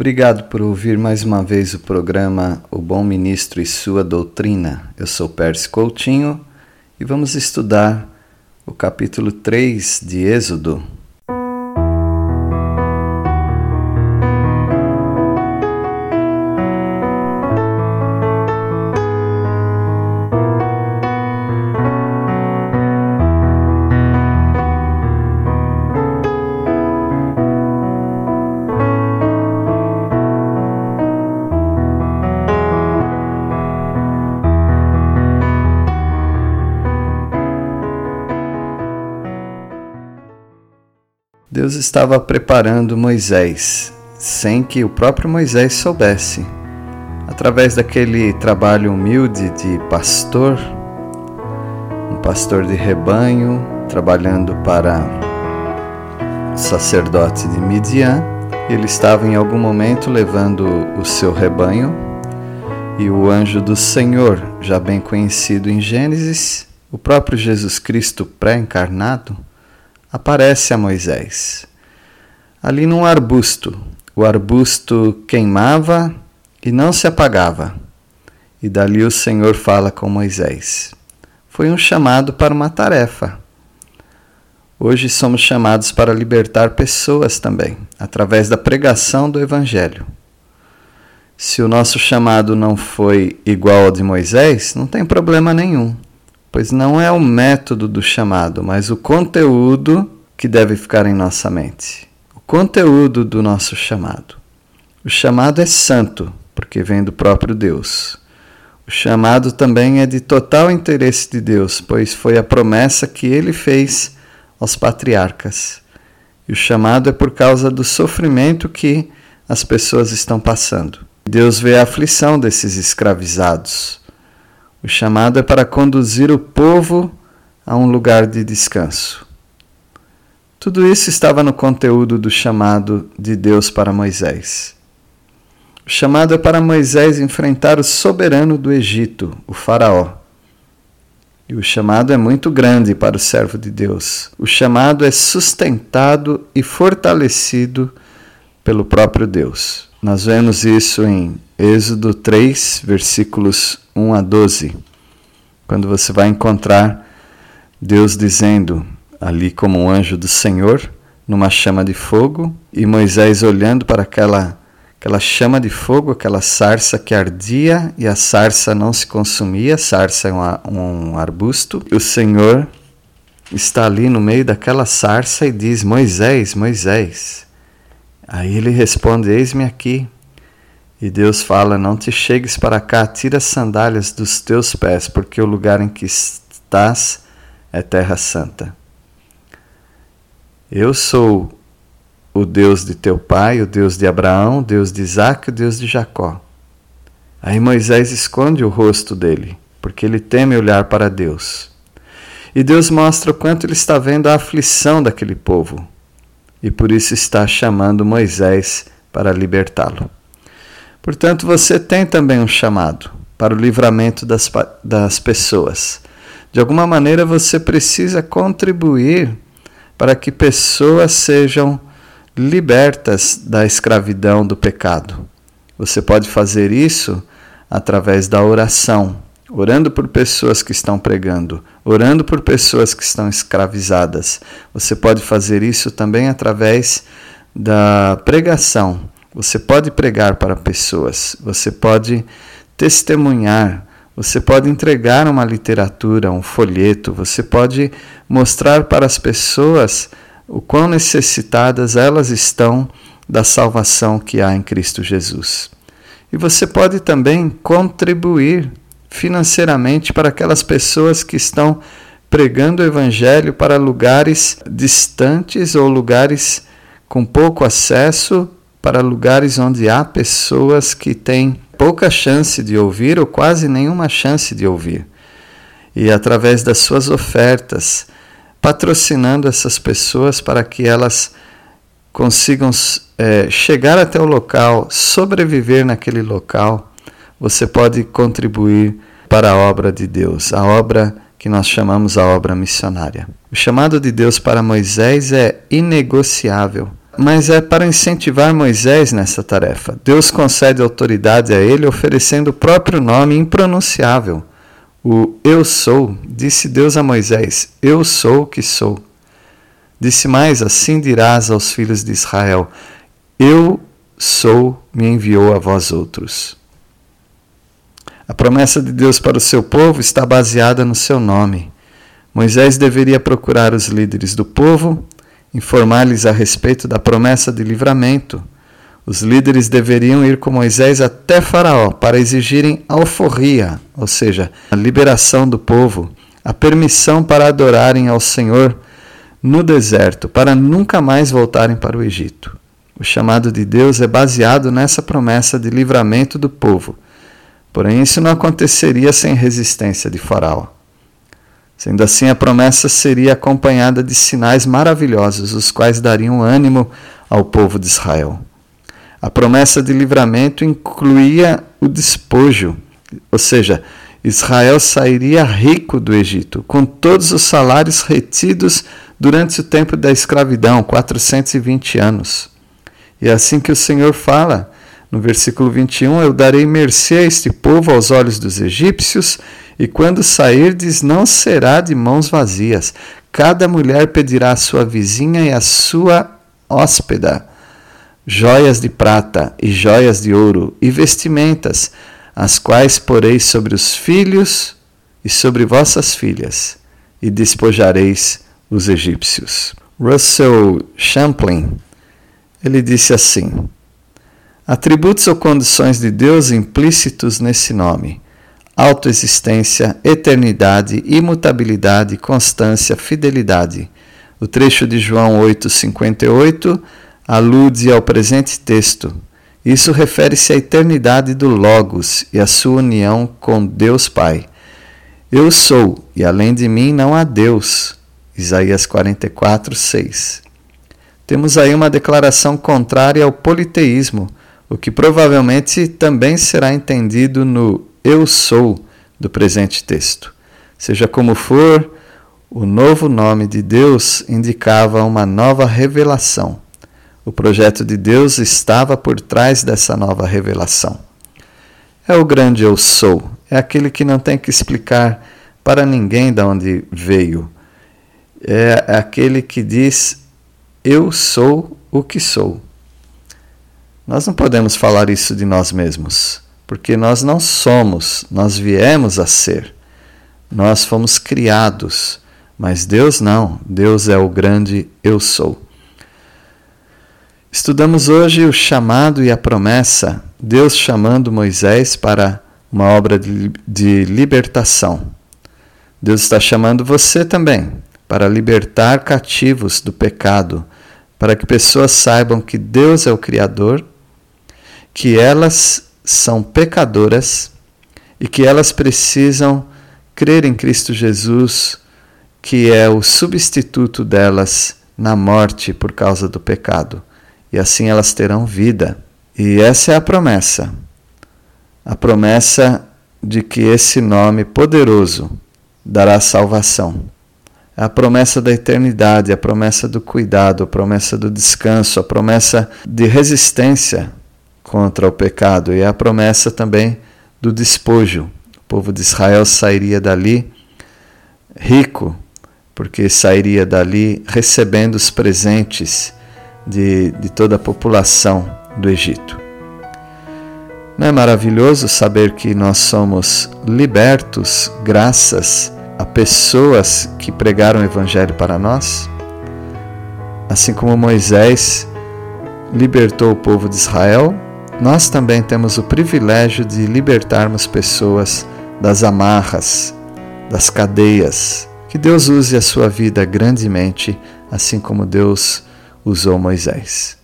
Obrigado por ouvir mais uma vez o programa O Bom Ministro e Sua Doutrina. Eu sou Pérez Coutinho e vamos estudar o capítulo 3 de Êxodo. Deus estava preparando Moisés, sem que o próprio Moisés soubesse. Através daquele trabalho humilde de pastor, um pastor de rebanho, trabalhando para o sacerdote de Midian, ele estava em algum momento levando o seu rebanho e o anjo do Senhor, já bem conhecido em Gênesis, o próprio Jesus Cristo pré-encarnado, aparece a Moisés. Ali num arbusto, o arbusto queimava e não se apagava. E dali o Senhor fala com Moisés. Foi um chamado para uma tarefa. Hoje somos chamados para libertar pessoas também, através da pregação do Evangelho. Se o nosso chamado não foi igual ao de Moisés, não tem problema nenhum pois não é o método do chamado, mas o conteúdo que deve ficar em nossa mente. O conteúdo do nosso chamado. O chamado é santo, porque vem do próprio Deus. O chamado também é de total interesse de Deus, pois foi a promessa que ele fez aos patriarcas. E o chamado é por causa do sofrimento que as pessoas estão passando. Deus vê a aflição desses escravizados o chamado é para conduzir o povo a um lugar de descanso. Tudo isso estava no conteúdo do chamado de Deus para Moisés. O chamado é para Moisés enfrentar o soberano do Egito, o Faraó. E o chamado é muito grande para o servo de Deus. O chamado é sustentado e fortalecido pelo próprio Deus. Nós vemos isso em Êxodo 3, versículos 1 a 12, quando você vai encontrar Deus dizendo ali como um anjo do Senhor numa chama de fogo e Moisés olhando para aquela aquela chama de fogo, aquela sarça que ardia e a sarça não se consumia, sarça é um, um arbusto. E o Senhor está ali no meio daquela sarça e diz: Moisés, Moisés. Aí ele responde: Eis-me aqui. E Deus fala: Não te chegues para cá, tira as sandálias dos teus pés, porque o lugar em que estás é terra santa. Eu sou o Deus de teu pai, o Deus de Abraão, o Deus de Isaac, o Deus de Jacó. Aí Moisés esconde o rosto dele, porque ele teme olhar para Deus. E Deus mostra o quanto ele está vendo a aflição daquele povo, e por isso está chamando Moisés para libertá-lo. Portanto, você tem também um chamado para o livramento das, das pessoas. De alguma maneira, você precisa contribuir para que pessoas sejam libertas da escravidão do pecado. Você pode fazer isso através da oração, orando por pessoas que estão pregando, orando por pessoas que estão escravizadas. Você pode fazer isso também através da pregação, você pode pregar para pessoas, você pode testemunhar, você pode entregar uma literatura, um folheto, você pode mostrar para as pessoas o quão necessitadas elas estão da salvação que há em Cristo Jesus. E você pode também contribuir financeiramente para aquelas pessoas que estão pregando o Evangelho para lugares distantes ou lugares com pouco acesso para lugares onde há pessoas que têm pouca chance de ouvir ou quase nenhuma chance de ouvir. E através das suas ofertas, patrocinando essas pessoas para que elas consigam é, chegar até o local, sobreviver naquele local, você pode contribuir para a obra de Deus, a obra que nós chamamos a obra missionária. O chamado de Deus para Moisés é inegociável mas é para incentivar Moisés nessa tarefa. Deus concede autoridade a ele, oferecendo o próprio nome impronunciável. O Eu Sou, disse Deus a Moisés: Eu sou o que sou. Disse mais: Assim dirás aos filhos de Israel: Eu sou, me enviou a vós outros. A promessa de Deus para o seu povo está baseada no seu nome. Moisés deveria procurar os líderes do povo, informar-lhes a respeito da promessa de livramento. Os líderes deveriam ir com Moisés até Faraó para exigirem alforria, ou seja, a liberação do povo, a permissão para adorarem ao Senhor no deserto, para nunca mais voltarem para o Egito. O chamado de Deus é baseado nessa promessa de livramento do povo. Porém, isso não aconteceria sem resistência de Faraó. Sendo assim, a promessa seria acompanhada de sinais maravilhosos, os quais dariam ânimo ao povo de Israel. A promessa de livramento incluía o despojo, ou seja, Israel sairia rico do Egito, com todos os salários retidos durante o tempo da escravidão 420 anos. E é assim que o Senhor fala no versículo 21, eu darei mercê a este povo aos olhos dos egípcios, e quando sairdes, não será de mãos vazias. Cada mulher pedirá à sua vizinha e à sua hóspeda joias de prata e joias de ouro e vestimentas, as quais porei sobre os filhos e sobre vossas filhas, e despojareis os egípcios. Russell Champlin, ele disse assim: Atributos ou condições de Deus implícitos nesse nome: autoexistência, eternidade, imutabilidade, constância, fidelidade. O trecho de João 8:58 alude ao presente texto. Isso refere-se à eternidade do Logos e à sua união com Deus Pai. Eu sou, e além de mim não há Deus. Isaías 44, 6. Temos aí uma declaração contrária ao politeísmo, o que provavelmente também será entendido no eu sou do presente texto. Seja como for, o novo nome de Deus indicava uma nova revelação. O projeto de Deus estava por trás dessa nova revelação. É o grande eu sou, é aquele que não tem que explicar para ninguém de onde veio. É aquele que diz: Eu sou o que sou. Nós não podemos falar isso de nós mesmos, porque nós não somos, nós viemos a ser. Nós fomos criados, mas Deus não. Deus é o grande eu sou. Estudamos hoje o chamado e a promessa, Deus chamando Moisés para uma obra de, libertação. Deus está chamando você também para libertar cativos do pecado, para que pessoas saibam que Deus é o Criador que elas são pecadoras e que elas precisam crer em Cristo Jesus, que é o substituto delas na morte por causa do pecado. E assim elas terão vida. E essa é a promessa. A promessa de que esse nome poderoso dará salvação. É a promessa da eternidade, a promessa do cuidado, a promessa do descanso, a promessa de resistência contra o pecado e a promessa também do despojo. O povo de Israel sairia dali rico, porque sairia dali recebendo os presentes de, de toda a população do Egito. Não é maravilhoso saber que nós somos libertos graças a pessoas que pregaram o Evangelho para nós? Assim como Moisés libertou o povo de Israel, nós também temos o privilégio de libertarmos pessoas das amarras, das cadeias. Que Deus use a sua vida grandemente, assim como Deus usou Moisés.